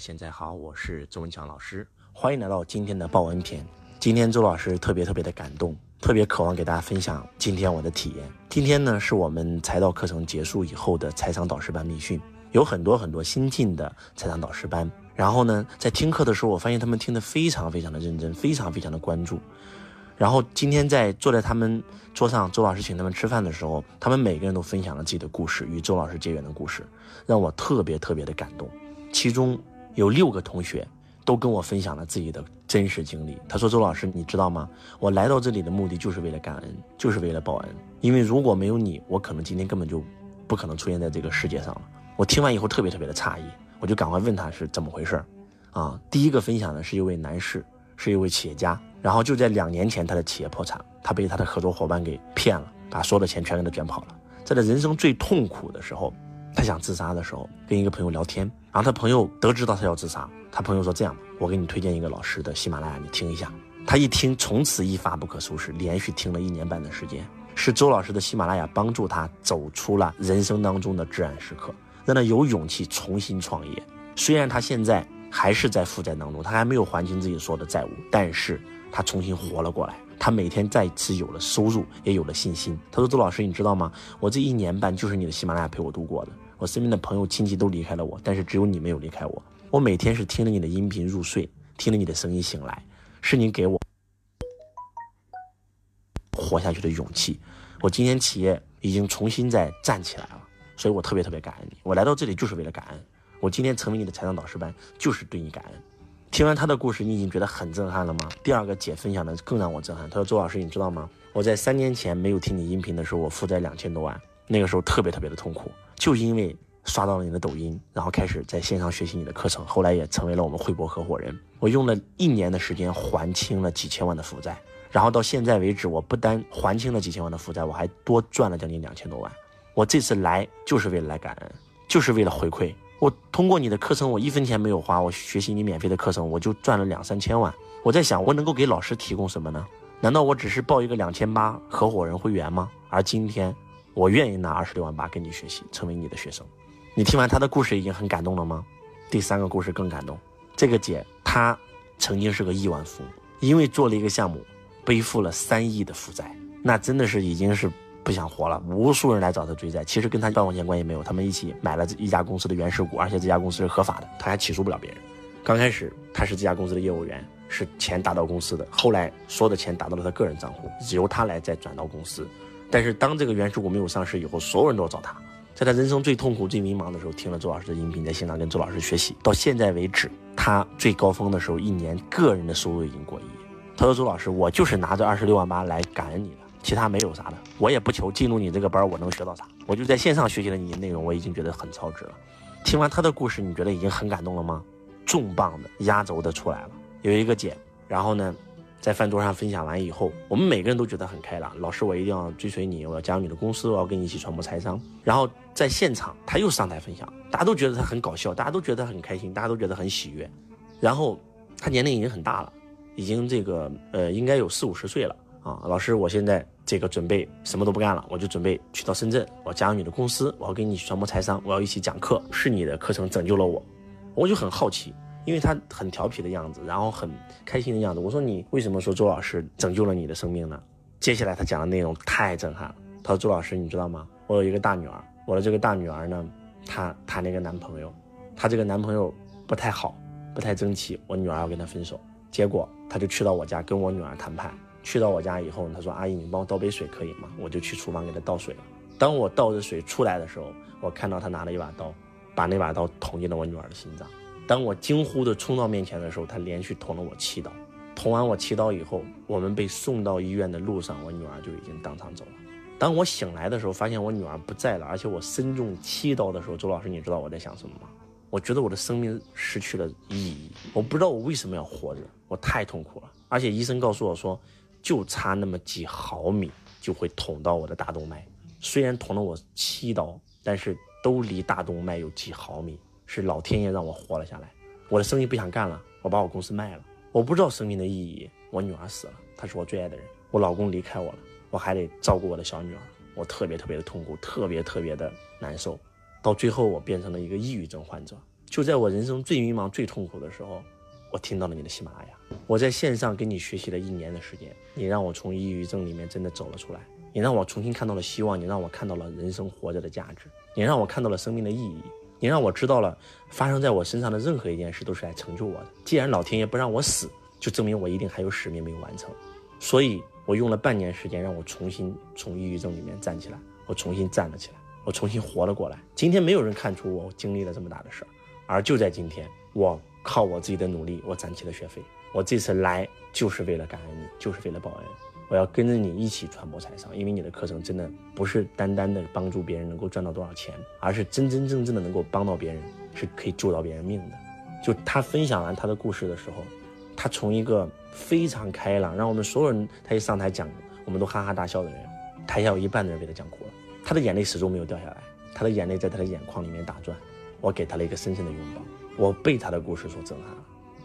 现在好，我是周文强老师，欢迎来到今天的报恩篇。今天周老师特别特别的感动，特别渴望给大家分享今天我的体验。今天呢是我们财道课程结束以后的财商导师班密训，有很多很多新进的财商导师班。然后呢，在听课的时候，我发现他们听得非常非常的认真，非常非常的关注。然后今天在坐在他们桌上，周老师请他们吃饭的时候，他们每个人都分享了自己的故事，与周老师结缘的故事，让我特别特别的感动。其中有六个同学都跟我分享了自己的真实经历。他说：“周老师，你知道吗？我来到这里的目的就是为了感恩，就是为了报恩。因为如果没有你，我可能今天根本就不可能出现在这个世界上了。”我听完以后特别特别的诧异，我就赶快问他是怎么回事啊，第一个分享的是一位男士，是一位企业家。然后就在两年前，他的企业破产，他被他的合作伙伴给骗了，把所有的钱全给他卷跑了。在他人生最痛苦的时候。他想自杀的时候，跟一个朋友聊天，然后他朋友得知到他要自杀，他朋友说：“这样吧，我给你推荐一个老师的喜马拉雅，你听一下。”他一听，从此一发不可收拾，连续听了一年半的时间。是周老师的喜马拉雅帮助他走出了人生当中的至暗时刻，让他有勇气重新创业。虽然他现在还是在负债当中，他还没有还清自己所有的债务，但是他重新活了过来。他每天再次有了收入，也有了信心。他说：“周老师，你知道吗？我这一年半就是你的喜马拉雅陪我度过的。我身边的朋友亲戚都离开了我，但是只有你没有离开我。我每天是听着你的音频入睡，听着你的声音醒来，是你给我活下去的勇气。我今天企业已经重新再站起来了，所以我特别特别感恩你。我来到这里就是为了感恩。我今天成为你的财商导师班，就是对你感恩。”听完他的故事，你已经觉得很震撼了吗？第二个姐分享的更让我震撼。她说：“周老师，你知道吗？我在三年前没有听你音频的时候，我负债两千多万，那个时候特别特别的痛苦，就因为刷到了你的抖音，然后开始在线上学习你的课程，后来也成为了我们汇博合伙人。我用了一年的时间还清了几千万的负债，然后到现在为止，我不单还清了几千万的负债，我还多赚了将近两千多万。我这次来就是为了来感恩，就是为了回馈。”我通过你的课程，我一分钱没有花，我学习你免费的课程，我就赚了两三千万。我在想，我能够给老师提供什么呢？难道我只是报一个两千八合伙人会员吗？而今天，我愿意拿二十六万八跟你学习，成为你的学生。你听完他的故事已经很感动了吗？第三个故事更感动。这个姐她曾经是个亿万富翁，因为做了一个项目，背负了三亿的负债，那真的是已经是。不想活了，无数人来找他追债，其实跟他半毛钱关系没有。他们一起买了一家公司的原始股，而且这家公司是合法的，他还起诉不了别人。刚开始他是这家公司的业务员，是钱打到公司的，后来所有的钱打到了他个人账户，由他来再转到公司。但是当这个原始股没有上市以后，所有人都找他。在他人生最痛苦、最迷茫的时候，听了周老师的音频，在现场跟周老师学习，到现在为止，他最高峰的时候，一年个人的收入已经过亿。他说：“周老师，我就是拿着二十六万八来感恩你的。”其他没有啥的，我也不求进入你这个班我能学到啥，我就在线上学习了你的内容，我已经觉得很超值了。听完他的故事，你觉得已经很感动了吗？重磅的、压轴的出来了，有一个姐，然后呢，在饭桌上分享完以后，我们每个人都觉得很开朗。老师，我一定要追随你，我要加入你的公司，我要跟你一起传播财商。然后在现场，他又上台分享，大家都觉得他很搞笑，大家都觉得很开心，大家都觉得很喜悦。然后他年龄已经很大了，已经这个呃，应该有四五十岁了。啊，老师，我现在这个准备什么都不干了，我就准备去到深圳，我加入你的公司，我要跟你传播财商，我要一起讲课，是你的课程拯救了我，我就很好奇，因为他很调皮的样子，然后很开心的样子，我说你为什么说周老师拯救了你的生命呢？接下来他讲的内容太震撼了，他说周老师你知道吗？我有一个大女儿，我的这个大女儿呢，她谈了一个男朋友，她这个男朋友不太好，不太争气，我女儿要跟他分手，结果他就去到我家跟我女儿谈判。去到我家以后，他说：“阿姨，你帮我倒杯水可以吗？”我就去厨房给他倒水了。当我倒着水出来的时候，我看到他拿了一把刀，把那把刀捅进了我女儿的心脏。当我惊呼的冲到面前的时候，他连续捅了我七刀。捅完我七刀以后，我们被送到医院的路上，我女儿就已经当场走了。当我醒来的时候，发现我女儿不在了，而且我身中七刀的时候，周老师，你知道我在想什么吗？我觉得我的生命失去了意义，我不知道我为什么要活着，我太痛苦了。而且医生告诉我说。就差那么几毫米就会捅到我的大动脉，虽然捅了我七刀，但是都离大动脉有几毫米，是老天爷让我活了下来。我的生意不想干了，我把我公司卖了。我不知道生命的意义。我女儿死了，她是我最爱的人。我老公离开我了，我还得照顾我的小女儿，我特别特别的痛苦，特别特别的难受。到最后，我变成了一个抑郁症患者。就在我人生最迷茫、最痛苦的时候，我听到了你的喜马拉雅。我在线上跟你学习了一年的时间，你让我从抑郁症里面真的走了出来，你让我重新看到了希望，你让我看到了人生活着的价值，你让我看到了生命的意义，你让我知道了发生在我身上的任何一件事都是来成就我的。既然老天爷不让我死，就证明我一定还有使命没有完成。所以我用了半年时间让我重新从抑郁症里面站起来，我重新站了起来，我重新活了过来。今天没有人看出我经历了这么大的事儿。而就在今天，我靠我自己的努力，我攒起了学费。我这次来就是为了感恩你，就是为了报恩。我要跟着你一起传播财商，因为你的课程真的不是单单的帮助别人能够赚到多少钱，而是真真正正的能够帮到别人，是可以救到别人命的。就他分享完他的故事的时候，他从一个非常开朗，让我们所有人他一上台讲，我们都哈哈大笑的人，台下有一半的人被他讲哭了，他的眼泪始终没有掉下来，他的眼泪在他的眼眶里面打转。我给他了一个深深的拥抱，我被他的故事所震撼了，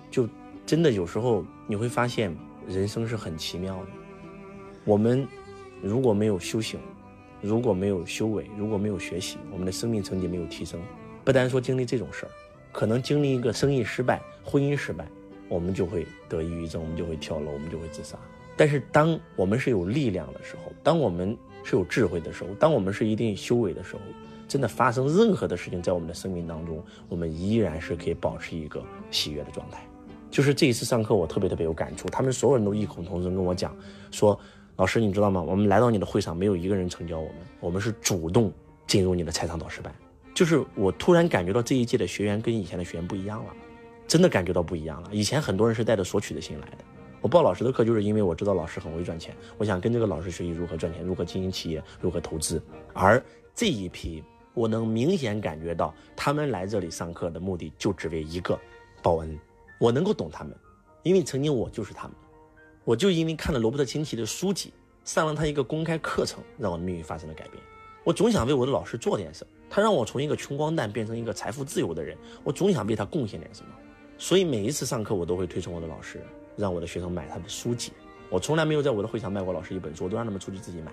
就真的有时候你会发现人生是很奇妙的。我们如果没有修行，如果没有修为，如果没有学习，我们的生命成绩没有提升，不单说经历这种事儿，可能经历一个生意失败、婚姻失败，我们就会得抑郁症，我们就会跳楼，我们就会自杀。但是当我们是有力量的时候，当我们是有智慧的时候，当我们是一定修为的时候。真的发生任何的事情，在我们的生命当中，我们依然是可以保持一个喜悦的状态。就是这一次上课，我特别特别有感触。他们所有人都异口同声跟我讲说：“老师，你知道吗？我们来到你的会上，没有一个人成交我们，我们是主动进入你的财商导师班。”就是我突然感觉到这一届的学员跟以前的学员不一样了，真的感觉到不一样了。以前很多人是带着索取的心来的。我报老师的课，就是因为我知道老师很会赚钱，我想跟这个老师学习如何赚钱，如何经营企业，如何投资。而这一批。我能明显感觉到，他们来这里上课的目的就只为一个报恩。我能够懂他们，因为曾经我就是他们。我就因为看了罗伯特清崎的书籍，上了他一个公开课程，让我的命运发生了改变。我总想为我的老师做点什么，他让我从一个穷光蛋变成一个财富自由的人，我总想为他贡献点什么。所以每一次上课，我都会推崇我的老师，让我的学生买他的书籍。我从来没有在我的会场卖过老师一本书，我都让他们出去自己买。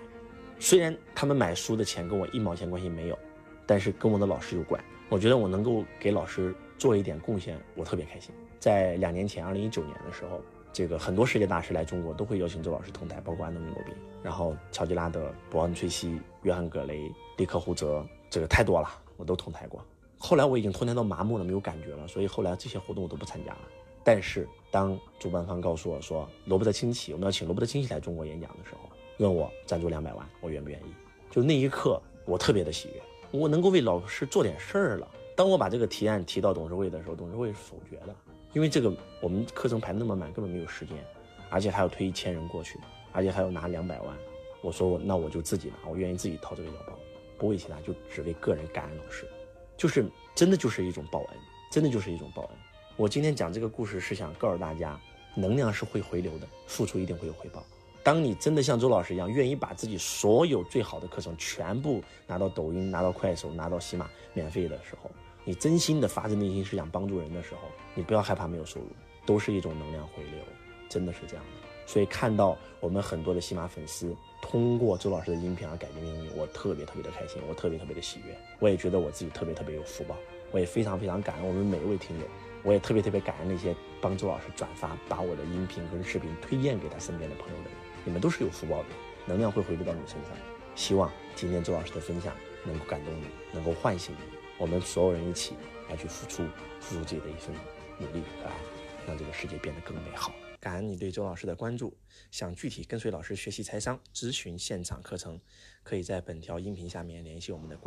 虽然他们买书的钱跟我一毛钱关系没有。但是跟我的老师有关，我觉得我能够给老师做一点贡献，我特别开心。在两年前，二零一九年的时候，这个很多世界大师来中国都会邀请周老师同台，包括安东尼·罗宾，然后乔吉拉德、伯恩·崔西、约翰·格雷、利克·胡泽，这个太多了，我都同台过。后来我已经同台到麻木了，没有感觉了，所以后来这些活动我都不参加了。但是当主办方告诉我说罗伯特·清崎，我们要请罗伯特·清崎来中国演讲的时候，问我赞助两百万，我愿不愿意？就那一刻，我特别的喜悦。我能够为老师做点事儿了。当我把这个提案提到董事会的时候，董事会是否决的，因为这个我们课程排那么满，根本没有时间，而且还要推一千人过去，而且还要拿两百万。我说我那我就自己拿，我愿意自己掏这个腰包，不为其他，就只为个人感恩老师，就是真的就是一种报恩，真的就是一种报恩。我今天讲这个故事是想告诉大家，能量是会回流的，付出一定会有回报。当你真的像周老师一样，愿意把自己所有最好的课程全部拿到抖音、拿到快手、拿到喜马免费的时候，你真心的发自内心是想帮助人的时候，你不要害怕没有收入，都是一种能量回流，真的是这样的。所以看到我们很多的喜马粉丝通过周老师的音频而改变命运，我特别特别的开心，我特别特别的喜悦，我也觉得我自己特别特别有福报，我也非常非常感恩我们每一位听友，我也特别特别感恩那些帮周老师转发、把我的音频跟视频推荐给他身边的朋友的人。你们都是有福报的，能量会回归到你身上。希望今天周老师的分享能够感动你，能够唤醒你。我们所有人一起来去付出，付出自己的一份努力和爱，让这个世界变得更美好。感恩你对周老师的关注。想具体跟随老师学习财商、咨询现场课程，可以在本条音频下面联系我们的。